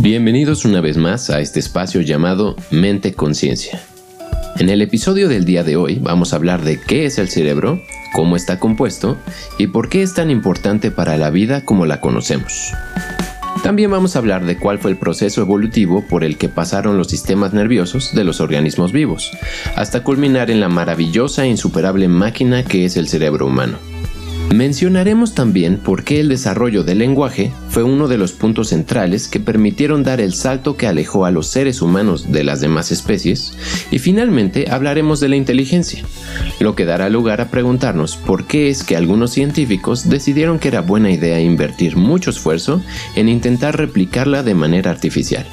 Bienvenidos una vez más a este espacio llamado Mente Conciencia. En el episodio del día de hoy vamos a hablar de qué es el cerebro, cómo está compuesto y por qué es tan importante para la vida como la conocemos. También vamos a hablar de cuál fue el proceso evolutivo por el que pasaron los sistemas nerviosos de los organismos vivos, hasta culminar en la maravillosa e insuperable máquina que es el cerebro humano. Mencionaremos también por qué el desarrollo del lenguaje fue uno de los puntos centrales que permitieron dar el salto que alejó a los seres humanos de las demás especies y finalmente hablaremos de la inteligencia, lo que dará lugar a preguntarnos por qué es que algunos científicos decidieron que era buena idea invertir mucho esfuerzo en intentar replicarla de manera artificial.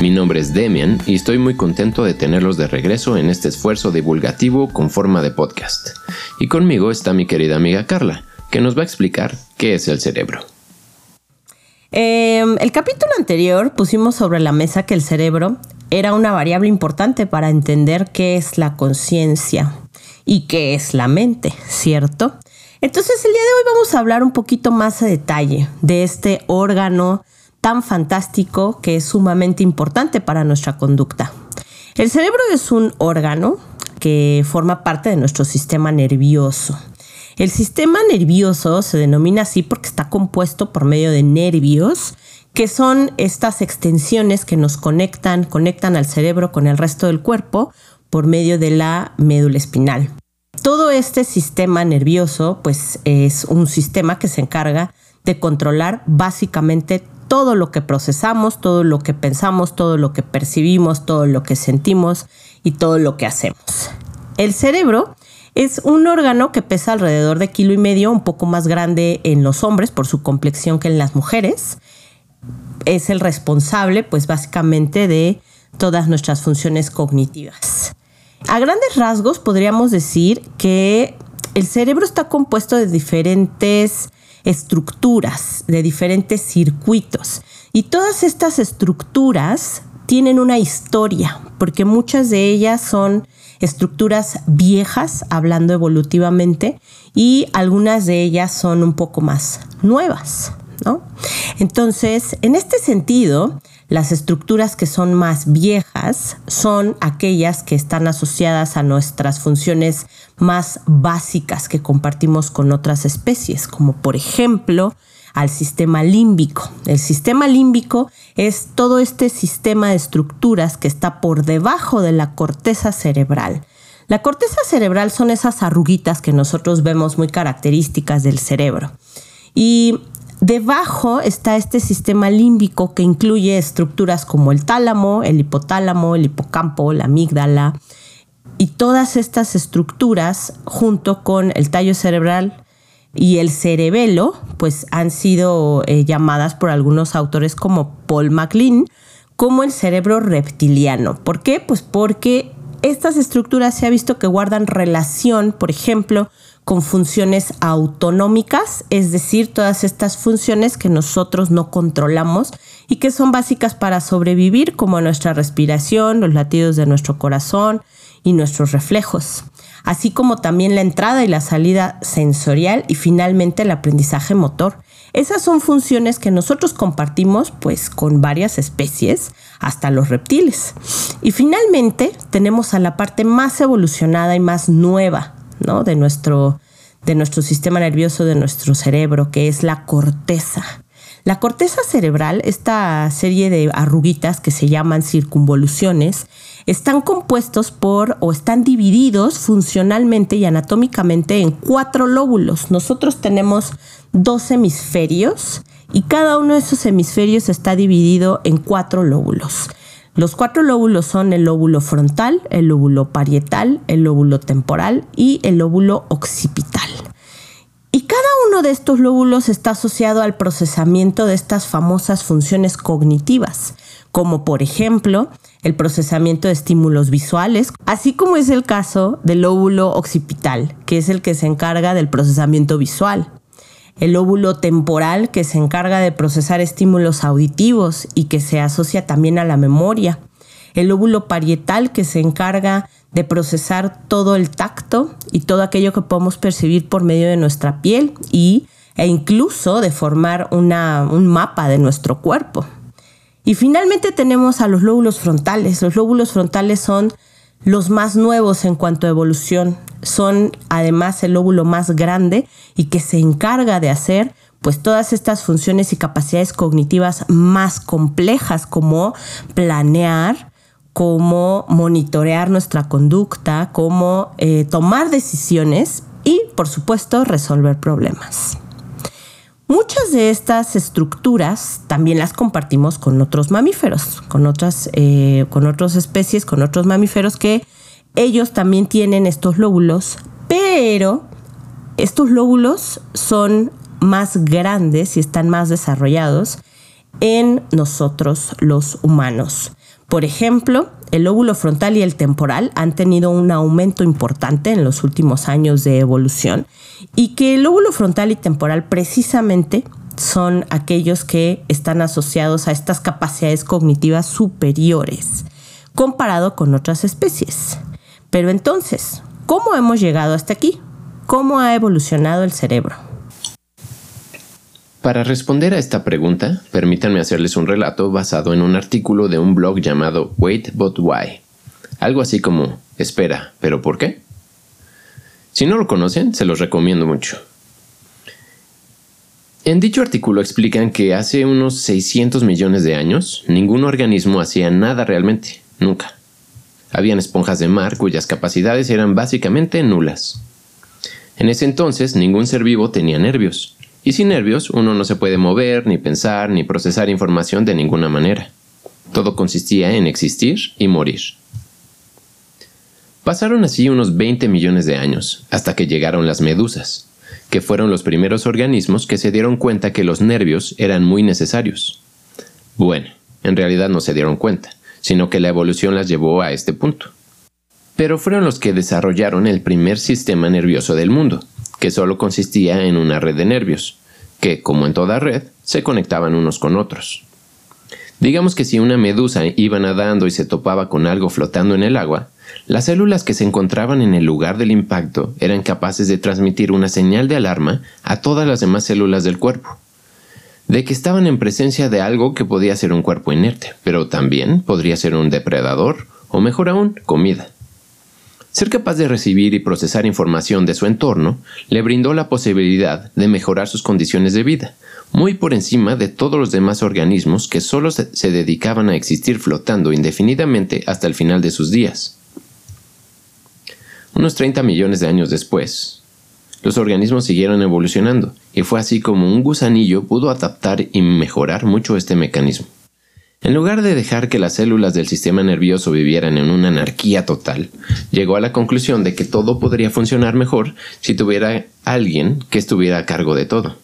Mi nombre es Demian y estoy muy contento de tenerlos de regreso en este esfuerzo divulgativo con forma de podcast. Y conmigo está mi querida amiga Carla, que nos va a explicar qué es el cerebro. Eh, el capítulo anterior pusimos sobre la mesa que el cerebro era una variable importante para entender qué es la conciencia y qué es la mente, ¿cierto? Entonces el día de hoy vamos a hablar un poquito más a detalle de este órgano tan fantástico que es sumamente importante para nuestra conducta. El cerebro es un órgano que forma parte de nuestro sistema nervioso. El sistema nervioso se denomina así porque está compuesto por medio de nervios, que son estas extensiones que nos conectan, conectan al cerebro con el resto del cuerpo por medio de la médula espinal. Todo este sistema nervioso pues es un sistema que se encarga de controlar básicamente todo lo que procesamos, todo lo que pensamos, todo lo que percibimos, todo lo que sentimos y todo lo que hacemos. El cerebro es un órgano que pesa alrededor de kilo y medio, un poco más grande en los hombres por su complexión que en las mujeres. Es el responsable, pues básicamente, de todas nuestras funciones cognitivas. A grandes rasgos podríamos decir que el cerebro está compuesto de diferentes estructuras, de diferentes circuitos. Y todas estas estructuras tienen una historia, porque muchas de ellas son estructuras viejas, hablando evolutivamente, y algunas de ellas son un poco más nuevas. ¿no? Entonces, en este sentido, las estructuras que son más viejas son aquellas que están asociadas a nuestras funciones más básicas que compartimos con otras especies, como por ejemplo al sistema límbico. El sistema límbico es todo este sistema de estructuras que está por debajo de la corteza cerebral. La corteza cerebral son esas arruguitas que nosotros vemos muy características del cerebro. Y Debajo está este sistema límbico que incluye estructuras como el tálamo, el hipotálamo, el hipocampo, la amígdala y todas estas estructuras junto con el tallo cerebral y el cerebelo, pues han sido eh, llamadas por algunos autores como Paul MacLean como el cerebro reptiliano. ¿Por qué? Pues porque estas estructuras se ha visto que guardan relación, por ejemplo, con funciones autonómicas, es decir, todas estas funciones que nosotros no controlamos y que son básicas para sobrevivir, como nuestra respiración, los latidos de nuestro corazón y nuestros reflejos, así como también la entrada y la salida sensorial y finalmente el aprendizaje motor. Esas son funciones que nosotros compartimos pues con varias especies, hasta los reptiles. Y finalmente tenemos a la parte más evolucionada y más nueva de, nuestro, de nuestro sistema nervioso, de nuestro cerebro, que es la corteza. La corteza cerebral, esta serie de arruguitas que se llaman circunvoluciones, están compuestos por o están divididos funcionalmente y anatómicamente en cuatro lóbulos. Nosotros tenemos dos hemisferios y cada uno de esos hemisferios está dividido en cuatro lóbulos. Los cuatro lóbulos son el lóbulo frontal, el lóbulo parietal, el lóbulo temporal y el lóbulo occipital. Uno de estos lóbulos está asociado al procesamiento de estas famosas funciones cognitivas, como por ejemplo el procesamiento de estímulos visuales, así como es el caso del lóbulo occipital, que es el que se encarga del procesamiento visual el lóbulo temporal que se encarga de procesar estímulos auditivos y que se asocia también a la memoria, el lóbulo parietal que se encarga de procesar todo el tacto y todo aquello que podemos percibir por medio de nuestra piel y, e incluso de formar una, un mapa de nuestro cuerpo. Y finalmente tenemos a los lóbulos frontales. Los lóbulos frontales son los más nuevos en cuanto a evolución. Son además el lóbulo más grande y que se encarga de hacer pues todas estas funciones y capacidades cognitivas más complejas como planear, como monitorear nuestra conducta, como eh, tomar decisiones y por supuesto resolver problemas. Muchas de estas estructuras también las compartimos con otros mamíferos, con otras, eh, con otras especies, con otros mamíferos que ellos también tienen estos lóbulos, pero estos lóbulos son más grandes y están más desarrollados en nosotros los humanos. Por ejemplo, el lóbulo frontal y el temporal han tenido un aumento importante en los últimos años de evolución y que el lóbulo frontal y temporal precisamente son aquellos que están asociados a estas capacidades cognitivas superiores comparado con otras especies. Pero entonces, ¿cómo hemos llegado hasta aquí? ¿Cómo ha evolucionado el cerebro? Para responder a esta pregunta, permítanme hacerles un relato basado en un artículo de un blog llamado Wait But Why. Algo así como, espera, ¿pero por qué? Si no lo conocen, se los recomiendo mucho. En dicho artículo explican que hace unos 600 millones de años, ningún organismo hacía nada realmente, nunca. Habían esponjas de mar cuyas capacidades eran básicamente nulas. En ese entonces, ningún ser vivo tenía nervios, y sin nervios uno no se puede mover, ni pensar, ni procesar información de ninguna manera. Todo consistía en existir y morir. Pasaron así unos 20 millones de años, hasta que llegaron las medusas, que fueron los primeros organismos que se dieron cuenta que los nervios eran muy necesarios. Bueno, en realidad no se dieron cuenta, sino que la evolución las llevó a este punto. Pero fueron los que desarrollaron el primer sistema nervioso del mundo, que solo consistía en una red de nervios, que, como en toda red, se conectaban unos con otros. Digamos que si una medusa iba nadando y se topaba con algo flotando en el agua, las células que se encontraban en el lugar del impacto eran capaces de transmitir una señal de alarma a todas las demás células del cuerpo, de que estaban en presencia de algo que podía ser un cuerpo inerte, pero también podría ser un depredador, o mejor aún, comida. Ser capaz de recibir y procesar información de su entorno le brindó la posibilidad de mejorar sus condiciones de vida, muy por encima de todos los demás organismos que solo se dedicaban a existir flotando indefinidamente hasta el final de sus días. Unos 30 millones de años después, los organismos siguieron evolucionando, y fue así como un gusanillo pudo adaptar y mejorar mucho este mecanismo. En lugar de dejar que las células del sistema nervioso vivieran en una anarquía total, llegó a la conclusión de que todo podría funcionar mejor si tuviera alguien que estuviera a cargo de todo.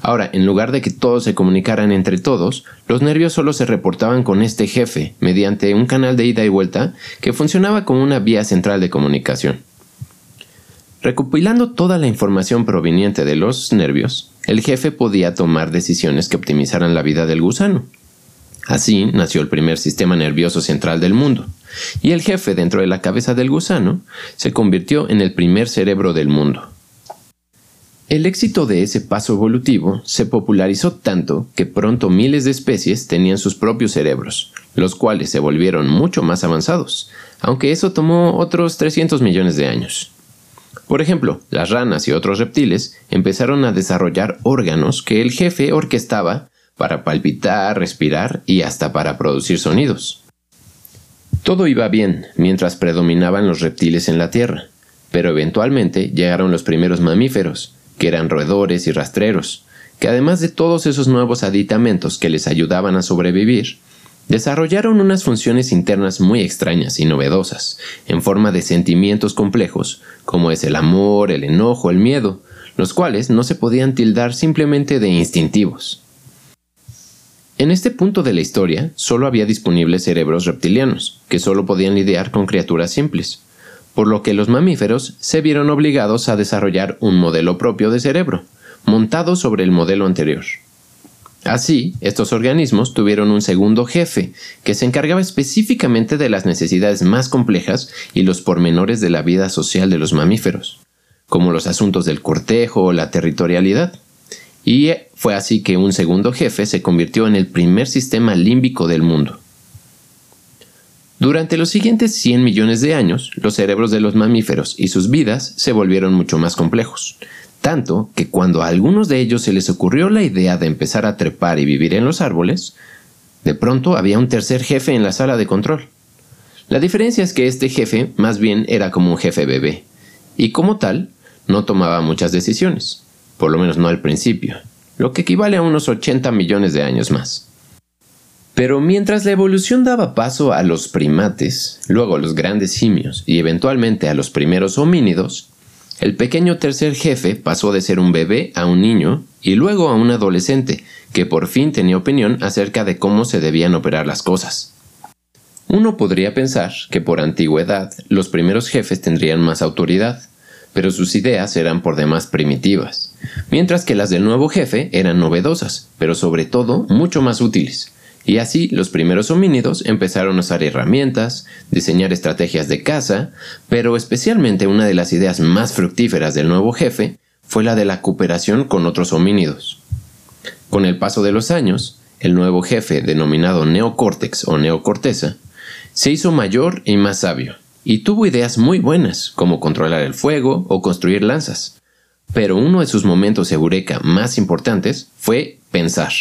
Ahora, en lugar de que todos se comunicaran entre todos, los nervios solo se reportaban con este jefe mediante un canal de ida y vuelta que funcionaba como una vía central de comunicación. Recopilando toda la información proveniente de los nervios, el jefe podía tomar decisiones que optimizaran la vida del gusano. Así nació el primer sistema nervioso central del mundo, y el jefe dentro de la cabeza del gusano se convirtió en el primer cerebro del mundo. El éxito de ese paso evolutivo se popularizó tanto que pronto miles de especies tenían sus propios cerebros, los cuales se volvieron mucho más avanzados, aunque eso tomó otros 300 millones de años. Por ejemplo, las ranas y otros reptiles empezaron a desarrollar órganos que el jefe orquestaba para palpitar, respirar y hasta para producir sonidos. Todo iba bien mientras predominaban los reptiles en la Tierra, pero eventualmente llegaron los primeros mamíferos, que eran roedores y rastreros, que además de todos esos nuevos aditamentos que les ayudaban a sobrevivir, desarrollaron unas funciones internas muy extrañas y novedosas, en forma de sentimientos complejos, como es el amor, el enojo, el miedo, los cuales no se podían tildar simplemente de instintivos. En este punto de la historia, solo había disponibles cerebros reptilianos, que solo podían lidiar con criaturas simples, por lo que los mamíferos se vieron obligados a desarrollar un modelo propio de cerebro, montado sobre el modelo anterior. Así, estos organismos tuvieron un segundo jefe, que se encargaba específicamente de las necesidades más complejas y los pormenores de la vida social de los mamíferos, como los asuntos del cortejo o la territorialidad Y fue así que un segundo jefe se convirtió en el primer sistema límbico del mundo. Durante los siguientes 100 millones de años, los cerebros de los mamíferos y sus vidas se volvieron mucho más complejos, tanto que cuando a algunos de ellos se les ocurrió la idea de empezar a trepar y vivir en los árboles, de pronto había un tercer jefe en la sala de control. La diferencia es que este jefe más bien era como un jefe bebé, y como tal, no tomaba muchas decisiones, por lo menos no al principio, lo que equivale a unos 80 millones de años más. Pero mientras la evolución daba paso a los primates, luego a los grandes simios y eventualmente a los primeros homínidos, el pequeño tercer jefe pasó de ser un bebé a un niño y luego a un adolescente que por fin tenía opinión acerca de cómo se debían operar las cosas. Uno podría pensar que por antigüedad los primeros jefes tendrían más autoridad, pero sus ideas eran por demás primitivas, mientras que las del nuevo jefe eran novedosas, pero sobre todo mucho más útiles. Y así los primeros homínidos empezaron a usar herramientas, diseñar estrategias de caza, pero especialmente una de las ideas más fructíferas del nuevo jefe fue la de la cooperación con otros homínidos. Con el paso de los años, el nuevo jefe, denominado neocórtex o neocorteza, se hizo mayor y más sabio, y tuvo ideas muy buenas, como controlar el fuego o construir lanzas. Pero uno de sus momentos eureka más importantes fue pensar.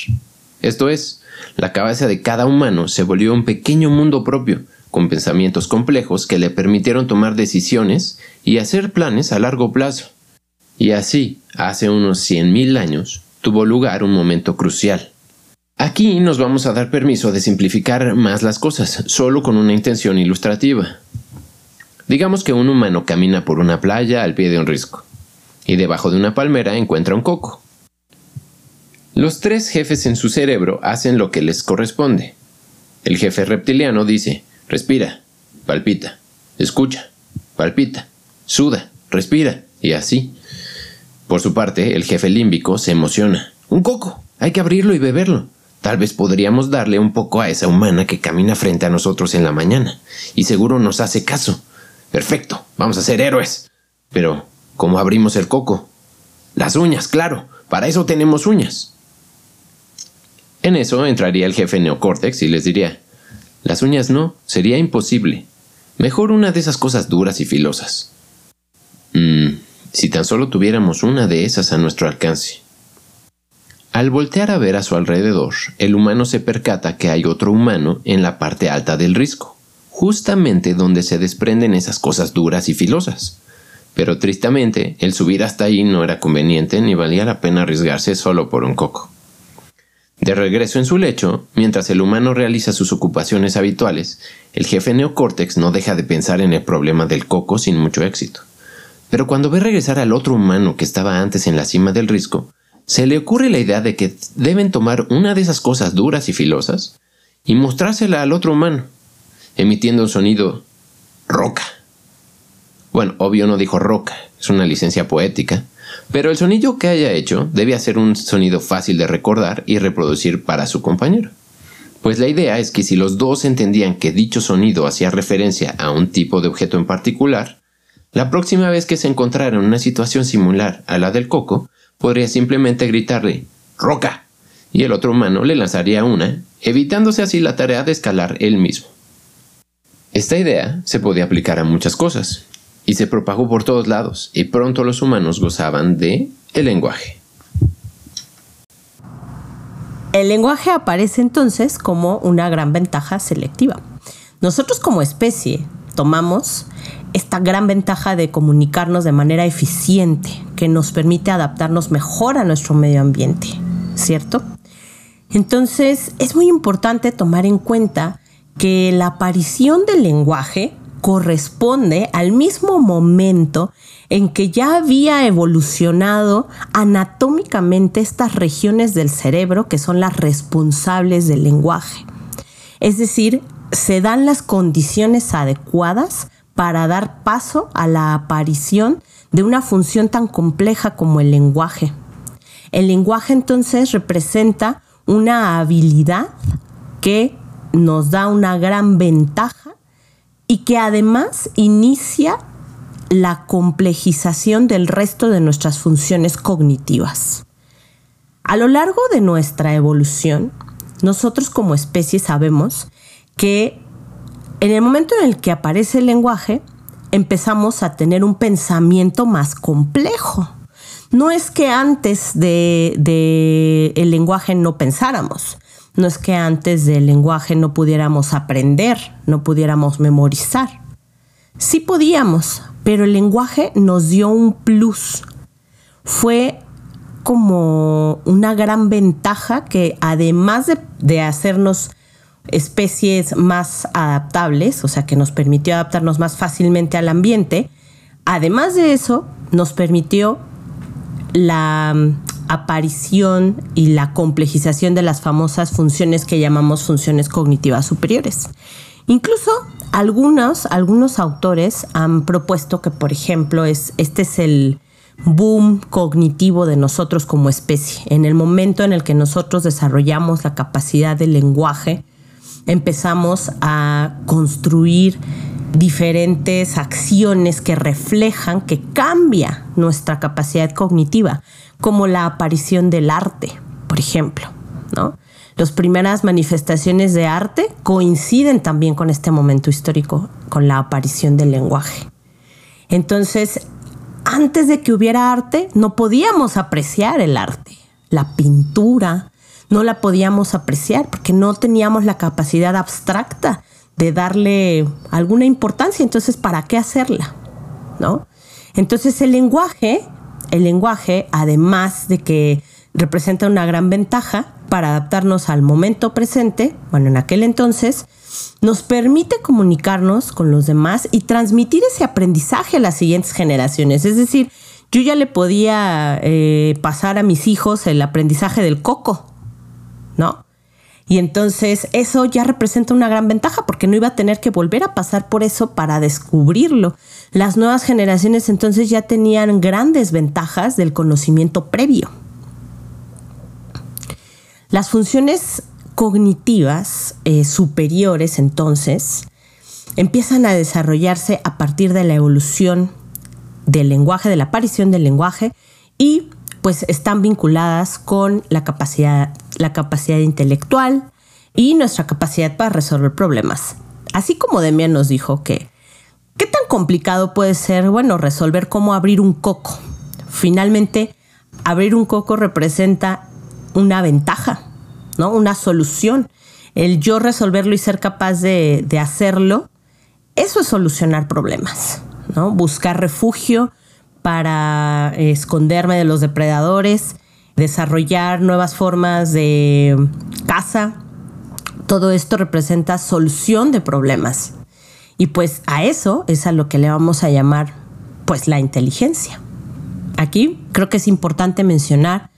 Esto es, la cabeza de cada humano se volvió un pequeño mundo propio, con pensamientos complejos que le permitieron tomar decisiones y hacer planes a largo plazo. Y así, hace unos 100.000 años, tuvo lugar un momento crucial. Aquí nos vamos a dar permiso de simplificar más las cosas, solo con una intención ilustrativa. Digamos que un humano camina por una playa al pie de un risco, y debajo de una palmera encuentra un coco. Los tres jefes en su cerebro hacen lo que les corresponde. El jefe reptiliano dice, respira, palpita, escucha, palpita, suda, respira, y así. Por su parte, el jefe límbico se emociona. Un coco, hay que abrirlo y beberlo. Tal vez podríamos darle un poco a esa humana que camina frente a nosotros en la mañana, y seguro nos hace caso. Perfecto, vamos a ser héroes. Pero, ¿cómo abrimos el coco? Las uñas, claro, para eso tenemos uñas. En eso entraría el jefe neocórtex y les diría, las uñas no, sería imposible. Mejor una de esas cosas duras y filosas. Mmm, si tan solo tuviéramos una de esas a nuestro alcance. Al voltear a ver a su alrededor, el humano se percata que hay otro humano en la parte alta del risco, justamente donde se desprenden esas cosas duras y filosas. Pero tristemente, el subir hasta ahí no era conveniente ni valía la pena arriesgarse solo por un coco. De regreso en su lecho, mientras el humano realiza sus ocupaciones habituales, el jefe neocórtex no deja de pensar en el problema del coco sin mucho éxito. Pero cuando ve regresar al otro humano que estaba antes en la cima del risco, se le ocurre la idea de que deben tomar una de esas cosas duras y filosas y mostrársela al otro humano, emitiendo un sonido roca. Bueno, obvio no dijo roca, es una licencia poética, pero el sonido que haya hecho debe ser un sonido fácil de recordar y reproducir para su compañero. Pues la idea es que si los dos entendían que dicho sonido hacía referencia a un tipo de objeto en particular, la próxima vez que se encontrara en una situación similar a la del coco, podría simplemente gritarle ¡Roca! y el otro humano le lanzaría una, evitándose así la tarea de escalar él mismo. Esta idea se podía aplicar a muchas cosas, y se propagó por todos lados, y pronto los humanos gozaban de el lenguaje. El lenguaje aparece entonces como una gran ventaja selectiva. Nosotros como especie tomamos esta gran ventaja de comunicarnos de manera eficiente, que nos permite adaptarnos mejor a nuestro medio ambiente, ¿cierto? Entonces es muy importante tomar en cuenta que la aparición del lenguaje corresponde al mismo momento en que ya había evolucionado anatómicamente estas regiones del cerebro que son las responsables del lenguaje. Es decir, se dan las condiciones adecuadas para dar paso a la aparición de una función tan compleja como el lenguaje. El lenguaje entonces representa una habilidad que nos da una gran ventaja y que además inicia la complejización del resto de nuestras funciones cognitivas. A lo largo de nuestra evolución, nosotros como especie sabemos que en el momento en el que aparece el lenguaje, empezamos a tener un pensamiento más complejo. No es que antes del de, el lenguaje no pensáramos, no es que antes del lenguaje no pudiéramos aprender, no pudiéramos memorizar. Sí podíamos, pero el lenguaje nos dio un plus. Fue como una gran ventaja que además de, de hacernos especies más adaptables, o sea, que nos permitió adaptarnos más fácilmente al ambiente, además de eso, nos permitió la aparición y la complejización de las famosas funciones que llamamos funciones cognitivas superiores. Incluso algunos, algunos autores han propuesto que, por ejemplo, es, este es el boom cognitivo de nosotros como especie. En el momento en el que nosotros desarrollamos la capacidad del lenguaje, empezamos a construir diferentes acciones que reflejan que cambia nuestra capacidad cognitiva, como la aparición del arte, por ejemplo, ¿no? Las primeras manifestaciones de arte coinciden también con este momento histórico, con la aparición del lenguaje. Entonces, antes de que hubiera arte, no podíamos apreciar el arte, la pintura, no la podíamos apreciar porque no teníamos la capacidad abstracta de darle alguna importancia. Entonces, ¿para qué hacerla? ¿No? Entonces, el lenguaje, el lenguaje, además de que representa una gran ventaja para adaptarnos al momento presente, bueno, en aquel entonces, nos permite comunicarnos con los demás y transmitir ese aprendizaje a las siguientes generaciones. Es decir, yo ya le podía eh, pasar a mis hijos el aprendizaje del coco, Y entonces eso ya representa una gran ventaja porque no iba a tener que volver a pasar por eso para descubrirlo. Las nuevas generaciones entonces ya tenían grandes ventajas del conocimiento previo. Las funciones cognitivas eh, superiores entonces empiezan a desarrollarse a partir de la evolución del lenguaje, de la aparición del lenguaje y pues están vinculadas con la capacidad, la capacidad intelectual y nuestra capacidad para resolver problemas. Así como Demian nos dijo que, ¿qué tan complicado puede ser, bueno, resolver cómo abrir un coco? Finalmente, abrir un coco representa una ventaja, ¿no? Una solución. El yo resolverlo y ser capaz de, de hacerlo, eso es solucionar problemas, ¿no? Buscar refugio, para esconderme de los depredadores, desarrollar nuevas formas de caza. Todo esto representa solución de problemas. Y pues a eso es a lo que le vamos a llamar pues la inteligencia. Aquí creo que es importante mencionar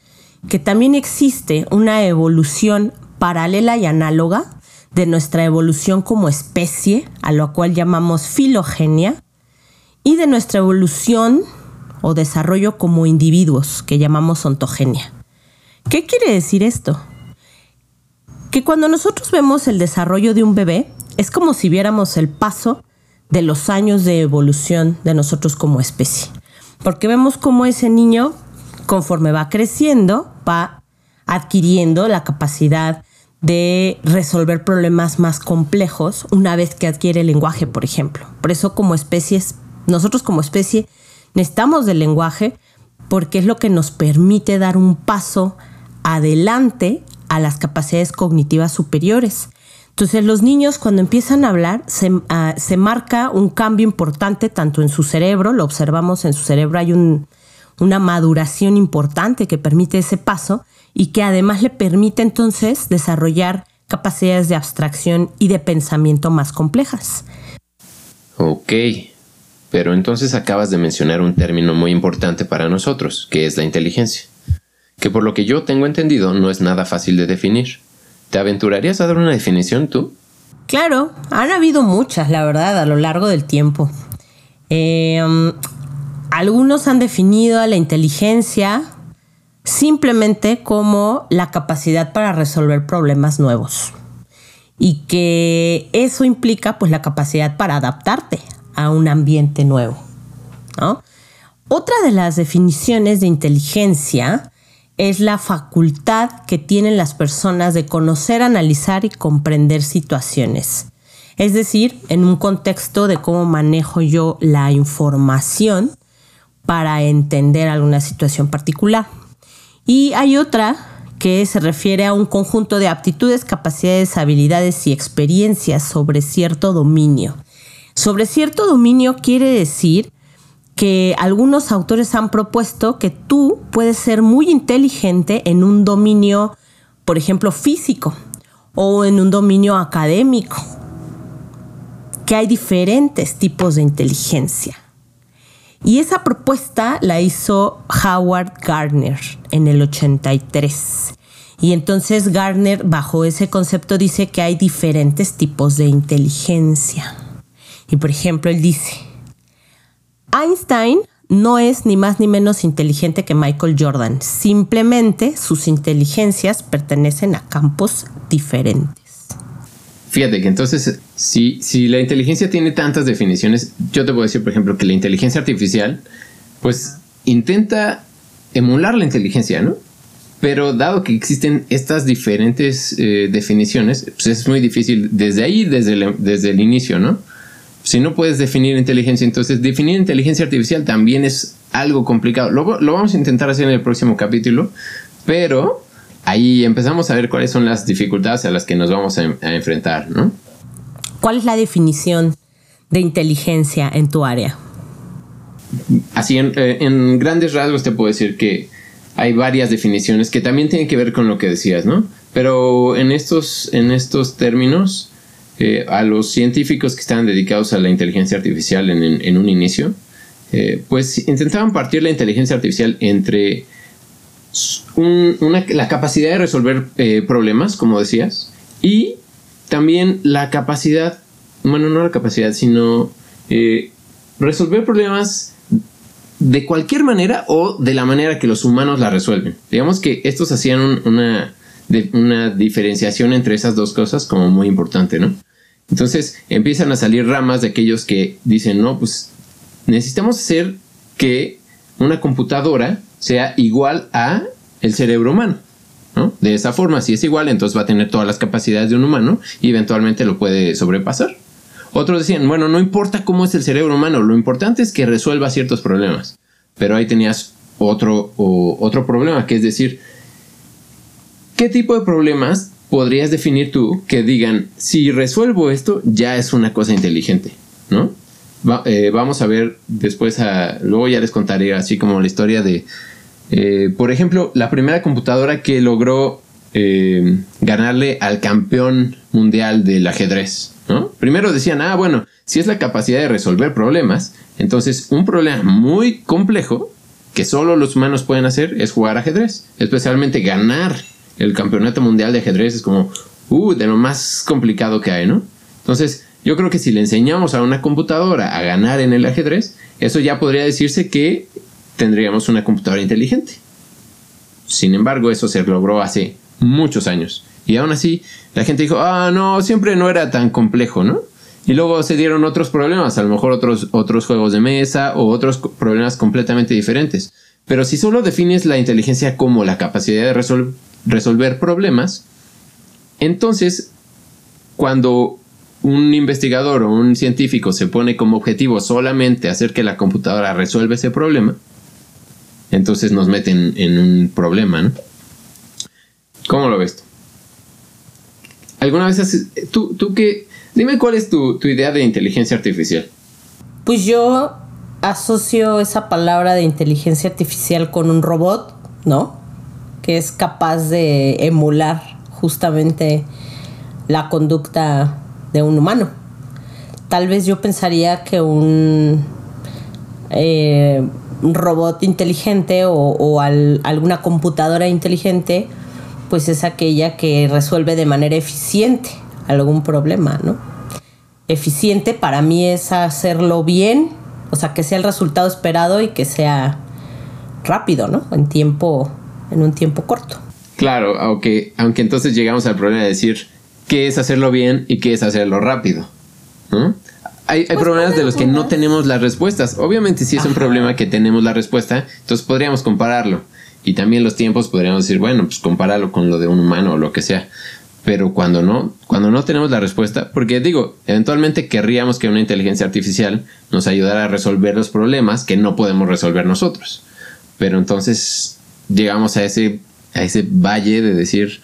que también existe una evolución paralela y análoga de nuestra evolución como especie, a lo cual llamamos filogenia, y de nuestra evolución o desarrollo como individuos, que llamamos ontogenia. ¿Qué quiere decir esto? Que cuando nosotros vemos el desarrollo de un bebé, es como si viéramos el paso de los años de evolución de nosotros como especie. Porque vemos cómo ese niño, conforme va creciendo, va adquiriendo la capacidad de resolver problemas más complejos una vez que adquiere el lenguaje, por ejemplo. Por eso como especies, nosotros como especie Necesitamos del lenguaje porque es lo que nos permite dar un paso adelante a las capacidades cognitivas superiores. Entonces los niños cuando empiezan a hablar se, ah, marca un cambio importante tanto en su cerebro, lo observamos en su cerebro, hay una maduración importante que permite ese paso y que además le permite entonces desarrollar capacidades de abstracción y de pensamiento más complejas. Ok, pero entonces acabas de mencionar un término muy importante para nosotros, que es la inteligencia, que por lo que yo tengo entendido no es nada fácil de definir. ¿Te aventurarías a dar una definición tú? Claro, han habido muchas, la verdad, a lo largo del tiempo. Em, algunos han definido a la inteligencia simplemente como la capacidad para resolver problemas nuevos. Y que eso implica pues la capacidad para adaptarte a un ambiente nuevo. Otra de las definiciones de inteligencia es la facultad que tienen las personas de conocer, analizar y comprender situaciones. Es decir, en un contexto de cómo manejo yo la información para entender alguna situación particular. Y hay otra que se refiere a un conjunto de aptitudes, capacidades, habilidades y experiencias sobre cierto dominio. Sobre cierto dominio quiere decir que algunos autores han propuesto que tú puedes ser muy inteligente en un dominio, por ejemplo, físico o en un dominio académico, que hay diferentes tipos de inteligencia. Y esa propuesta la hizo Howard Gardner en el 83. Y entonces Gardner, bajo ese concepto, dice que hay diferentes tipos de inteligencia. Y por ejemplo, él dice, Einstein no es ni más ni menos inteligente que Michael Jordan, simplemente sus inteligencias pertenecen a campos diferentes. Fíjate que entonces, si, si la inteligencia tiene tantas definiciones, yo te puedo decir, por ejemplo, que la inteligencia artificial, pues intenta emular la inteligencia, ¿no? Pero dado que existen estas diferentes eh, definiciones, pues es muy difícil desde ahí, desde desde el inicio, ¿no? Si no puedes definir inteligencia, entonces definir inteligencia artificial también es algo complicado. Lo, lo vamos a intentar hacer en el próximo capítulo, pero ahí empezamos a ver cuáles son las dificultades a las que nos vamos a, enfrentar, ¿no? ¿Cuál es la definición de inteligencia en tu área? Así, eh, en, grandes rasgos te puedo decir que hay varias definiciones que también tienen que ver con lo que decías, ¿no? Pero en estos, en estos términos, a los científicos que estaban dedicados a la inteligencia artificial en, un inicio, eh, pues intentaban partir la inteligencia artificial entre la capacidad de resolver eh, problemas, como decías, y también la capacidad, bueno, no la capacidad, sino eh, resolver problemas de cualquier manera o de la manera que los humanos la resuelven. Digamos que estos hacían una, una diferenciación entre esas dos cosas como muy importante, ¿no? Entonces empiezan a salir ramas de aquellos que dicen, no, pues necesitamos hacer que una computadora sea igual a el cerebro humano. ¿no? De esa forma, si es igual, entonces va a tener todas las capacidades de un humano y eventualmente lo puede sobrepasar. Otros decían, bueno, no importa cómo es el cerebro humano, lo importante es que resuelva ciertos problemas. Pero ahí tenías otro, otro problema, que es decir, ¿qué tipo de problemas podrías definir tú que digan, si resuelvo esto, ya es una cosa inteligente? ¿No? Eh, vamos a ver después, a, luego ya les contaré así como la historia de eh, por ejemplo, la primera computadora que logró eh, ganarle al campeón mundial del ajedrez. Primero decían, ah, bueno, si es la capacidad de resolver problemas, entonces un problema muy complejo que solo los humanos pueden hacer es jugar ajedrez. Especialmente ganar el campeonato mundial de ajedrez es como, uh, de lo más complicado que hay, ¿no? Entonces, yo creo que si le enseñamos a una computadora a ganar en el ajedrez, eso ya podría decirse que tendríamos una computadora inteligente. Sin embargo, eso se logró hace muchos años. Y aún así, la gente dijo, ah, no, siempre no era tan complejo, ¿no? Y luego se dieron otros problemas, a lo mejor otros, otros juegos de mesa o otros problemas completamente diferentes. Pero si solo defines la inteligencia como la capacidad de resolver problemas, entonces, cuando un investigador o un científico se pone como objetivo solamente hacer que la computadora resuelva ese problema, entonces nos meten en un problema, ¿no? ¿Cómo lo ves tú? ¿Alguna vez has, tú, tú qué, dime cuál es tu, tu idea de inteligencia artificial? Pues yo asocio esa palabra de inteligencia artificial con un robot, ¿no? Que es capaz de emular justamente la conducta de un humano. Tal vez yo pensaría que un eh, robot inteligente o, alguna computadora inteligente, pues es aquella que resuelve de manera eficiente algún problema, ¿no? Eficiente para mí es hacerlo bien, o sea, que sea el resultado esperado y que sea rápido, ¿no? En tiempo, en un tiempo corto. Claro, aunque, aunque entonces llegamos al problema de decir qué es hacerlo bien y qué es hacerlo rápido. hay, pues problemas de los que no tenemos las respuestas. Obviamente, si es un problema que tenemos la respuesta, entonces podríamos compararlo. y también los tiempos podríamos decir, bueno, pues compáralo con lo de un humano o lo que sea. Pero cuando no, cuando no tenemos la respuesta, porque digo, eventualmente querríamos que una inteligencia artificial nos ayudara a resolver los problemas que no podemos resolver nosotros. Pero entonces llegamos a ese, a ese valle de decir,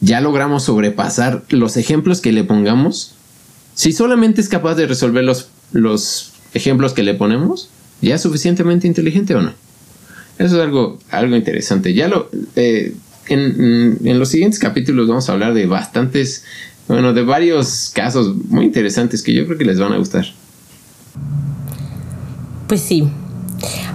ya logramos sobrepasar los ejemplos que le pongamos. Si solamente es capaz de resolver los, los ejemplos que le ponemos, ¿ya es suficientemente inteligente o no? Eso es algo, algo interesante. Ya lo, eh, en, en, los siguientes capítulos vamos a hablar de bastantes, bueno, de varios casos muy interesantes que yo creo que les van a gustar. Pues sí.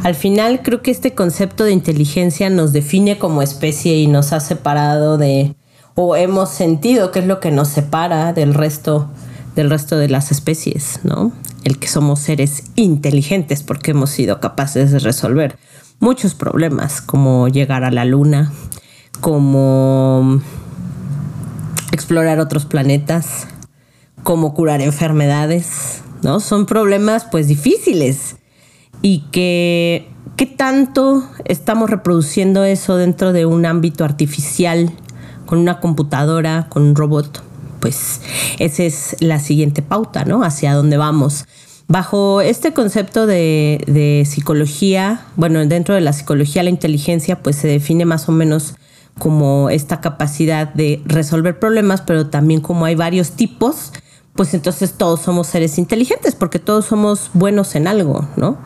Al final creo que este concepto de inteligencia nos define como especie y nos ha separado de, o hemos sentido que es lo que nos separa del resto, del resto de las especies, ¿no? El que somos seres inteligentes porque hemos sido capaces de resolver muchos problemas, como llegar a la luna, como explorar otros planetas, como curar enfermedades, ¿no? Son problemas pues difíciles y que qué tanto estamos reproduciendo eso dentro de un ámbito artificial con una computadora, con un robot, pues esa es la siguiente pauta, ¿no? Hacia dónde vamos. Bajo este concepto de, psicología, bueno, dentro de la psicología la inteligencia pues se define más o menos como esta capacidad de resolver problemas, pero también como hay varios tipos, pues entonces todos somos seres inteligentes porque todos somos buenos en algo, ¿no?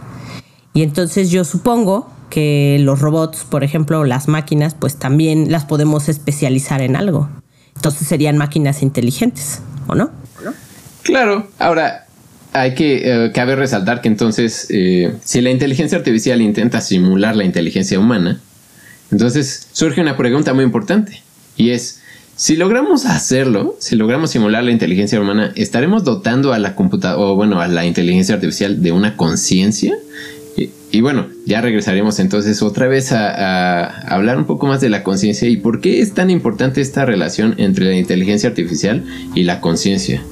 Y entonces yo supongo que los robots, por ejemplo, las máquinas, pues también las podemos especializar en algo. Entonces serían máquinas inteligentes, ¿o no? Claro, ahora hay que, eh, cabe resaltar que entonces, eh, si la inteligencia artificial intenta simular la inteligencia humana, entonces surge una pregunta muy importante y es, si logramos hacerlo, si logramos simular la inteligencia humana, ¿estaremos dotando a la computadora, bueno, a la inteligencia artificial de una conciencia? Y, bueno, ya regresaremos entonces otra vez a, hablar un poco más de la conciencia y por qué es tan importante esta relación entre la inteligencia artificial y la conciencia.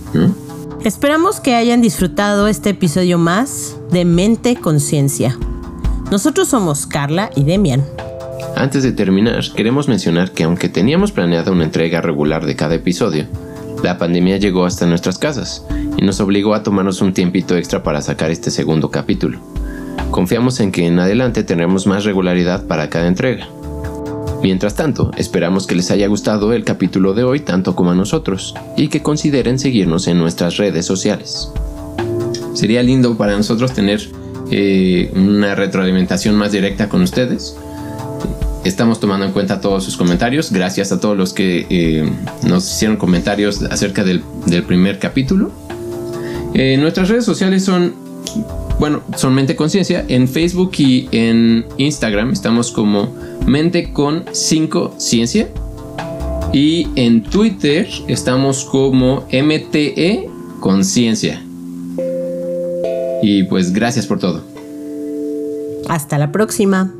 Esperamos que hayan disfrutado este episodio más de Mente Conciencia. Nosotros somos Carla y Demian. Antes de terminar, queremos mencionar que aunque teníamos planeada una entrega regular de cada episodio, la pandemia llegó hasta nuestras casas y nos obligó a tomarnos un tiempito extra para sacar este segundo capítulo. Confiamos en que en adelante tendremos más regularidad para cada entrega. Mientras tanto, esperamos que les haya gustado el capítulo de hoy tanto como a nosotros y que consideren seguirnos en nuestras redes sociales. Sería lindo para nosotros tener eh, una retroalimentación más directa con ustedes. Estamos tomando en cuenta todos sus comentarios. Gracias a todos los que eh, nos hicieron comentarios acerca del, primer capítulo. Eh, nuestras redes sociales son bueno, son Mente Conciencia. En Facebook y en Instagram estamos como Mente con 5 Ciencia. Y en Twitter estamos como MTE Conciencia. Y pues gracias por todo. Hasta la próxima.